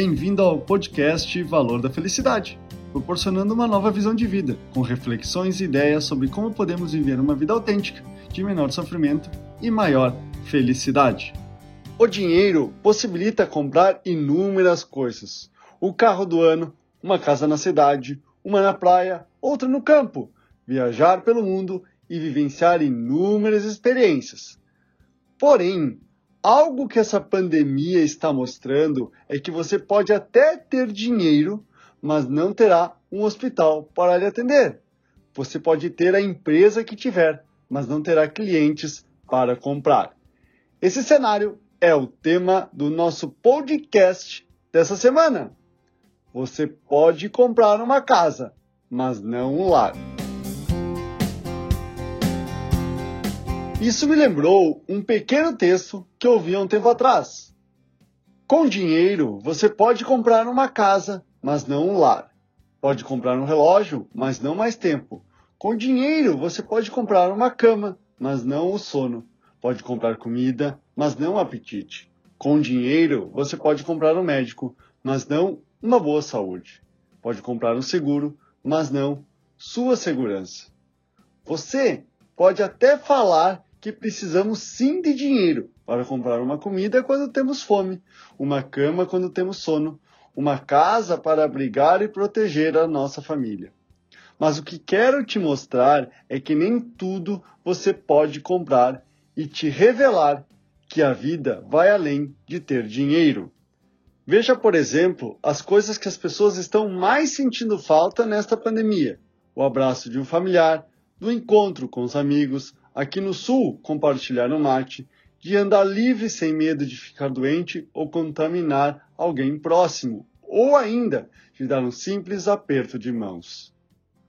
Bem-vindo ao podcast Valor da Felicidade, proporcionando uma nova visão de vida, com reflexões e ideias sobre como podemos viver uma vida autêntica, de menor sofrimento e maior felicidade. O dinheiro possibilita comprar inúmeras coisas: o carro do ano, uma casa na cidade, uma na praia, outra no campo, viajar pelo mundo e vivenciar inúmeras experiências. Porém, algo que essa pandemia está mostrando é que você pode até ter dinheiro, mas não terá um hospital para lhe atender. Você pode ter a empresa que tiver, mas não terá clientes para comprar. Esse cenário é o tema do nosso podcast dessa semana. Você pode comprar uma casa, mas não um lar. Isso me lembrou um pequeno texto que eu ouvi há um tempo atrás. Com dinheiro, você pode comprar uma casa, mas não um lar. Pode comprar um relógio, mas não mais tempo. Com dinheiro, você pode comprar uma cama, mas não o sono. Pode comprar comida, mas não o apetite. Com dinheiro, você pode comprar um médico, mas não uma boa saúde. Pode comprar um seguro, mas não sua segurança. Você pode até falar que precisamos sim de dinheiro para comprar uma comida quando temos fome, uma cama quando temos sono, uma casa para abrigar e proteger a nossa família. Mas o que quero te mostrar é que nem tudo você pode comprar e te revelar que a vida vai além de ter dinheiro. Veja, por exemplo, as coisas que as pessoas estão mais sentindo falta nesta pandemia: o abraço de um familiar, do encontro com os amigos, Aqui no sul, compartilhar o mate, de andar livre sem medo de ficar doente ou contaminar alguém próximo, ou ainda de dar um simples aperto de mãos.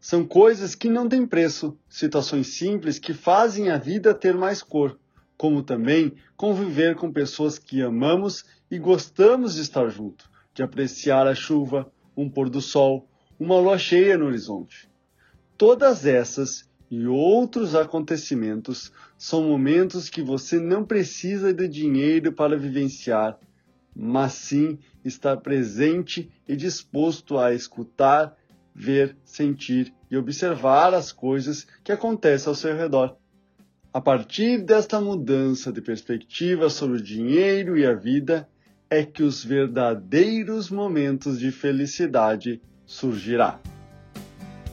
São coisas que não têm preço, situações simples que fazem a vida ter mais cor, como também conviver com pessoas que amamos e gostamos de estar junto, de apreciar a chuva, um pôr do sol, uma lua cheia no horizonte. Todas essas e outros acontecimentos são momentos que você não precisa de dinheiro para vivenciar, mas sim estar presente e disposto a escutar, ver, sentir e observar as coisas que acontecem ao seu redor. A partir desta mudança de perspectiva sobre o dinheiro e a vida, é que os verdadeiros momentos de felicidade surgirá.